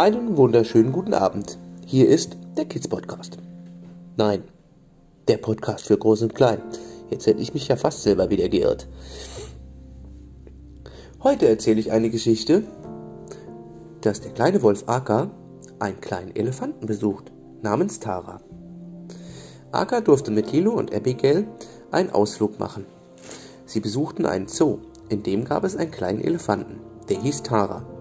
Einen wunderschönen guten Abend. Hier ist der Kids Podcast. Nein, der Podcast für Groß und Klein. Jetzt hätte ich mich ja fast selber wieder geirrt. Heute erzähle ich eine Geschichte, dass der kleine Wolf Aka einen kleinen Elefanten besucht, namens Tara. Aka durfte mit Lilo und Abigail einen Ausflug machen. Sie besuchten einen Zoo, in dem gab es einen kleinen Elefanten, der hieß Tara.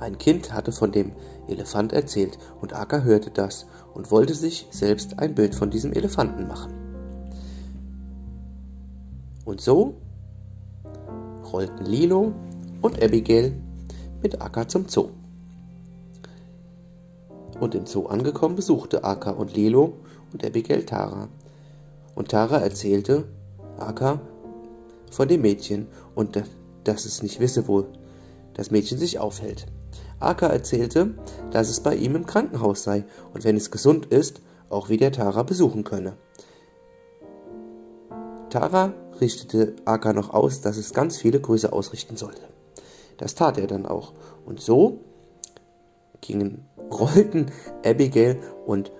Ein Kind hatte von dem Elefant erzählt und Aka hörte das und wollte sich selbst ein Bild von diesem Elefanten machen. Und so rollten Lilo und Abigail mit Aka zum Zoo. Und im Zoo angekommen besuchte Aka und Lilo und Abigail Tara. Und Tara erzählte Aka von dem Mädchen und dass es nicht wisse, wo das Mädchen sich aufhält. Aka erzählte, dass es bei ihm im Krankenhaus sei und wenn es gesund ist, auch wieder Tara besuchen könne. Tara richtete Aka noch aus, dass es ganz viele Grüße ausrichten sollte. Das tat er dann auch. Und so gingen, rollten Abigail und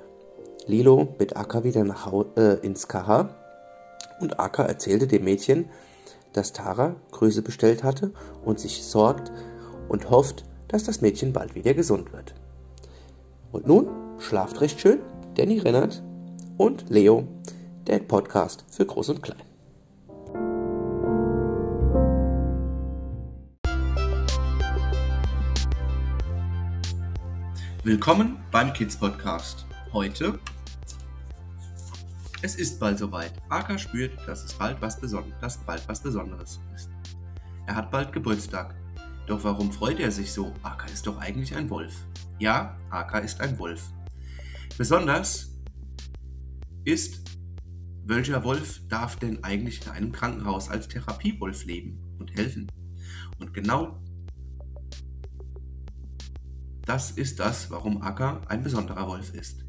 Lilo mit Aka wieder nach Hause, äh, ins Kaha und Aka erzählte dem Mädchen, dass Tara Grüße bestellt hatte und sich sorgt und hofft, dass das Mädchen bald wieder gesund wird. Und nun schlaft recht schön, Danny Rennert und Leo, der Podcast für Groß und Klein. Willkommen beim Kids Podcast. Heute es ist bald soweit. Aka spürt, dass es bald was, Beson dass bald was Besonderes ist. Er hat bald Geburtstag doch warum freut er sich so? Aka ist doch eigentlich ein Wolf. Ja, Aka ist ein Wolf. Besonders ist, welcher Wolf darf denn eigentlich in einem Krankenhaus als Therapiewolf leben und helfen? Und genau das ist das, warum Aka ein besonderer Wolf ist.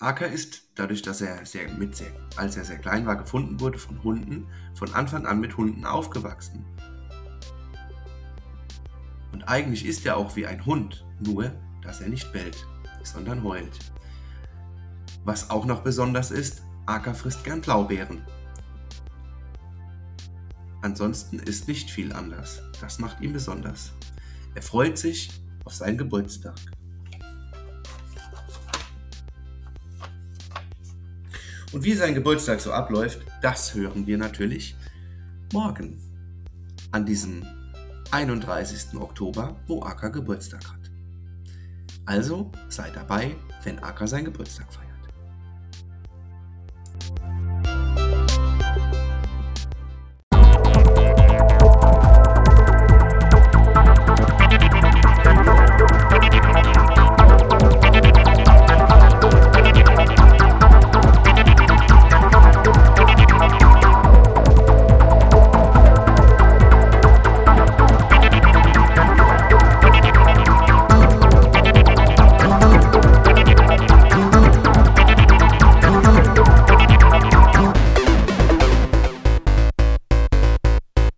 Acker ist, dadurch, dass er sehr, mit sehr, als er sehr klein war, gefunden wurde von Hunden, von Anfang an mit Hunden aufgewachsen. Und eigentlich ist er auch wie ein Hund, nur dass er nicht bellt, sondern heult. Was auch noch besonders ist, Acker frisst gern Blaubeeren. Ansonsten ist nicht viel anders. Das macht ihn besonders. Er freut sich auf seinen Geburtstag. Und wie sein Geburtstag so abläuft, das hören wir natürlich morgen. An diesem 31. Oktober, wo Aka Geburtstag hat. Also sei dabei, wenn Aka seinen Geburtstag feiert.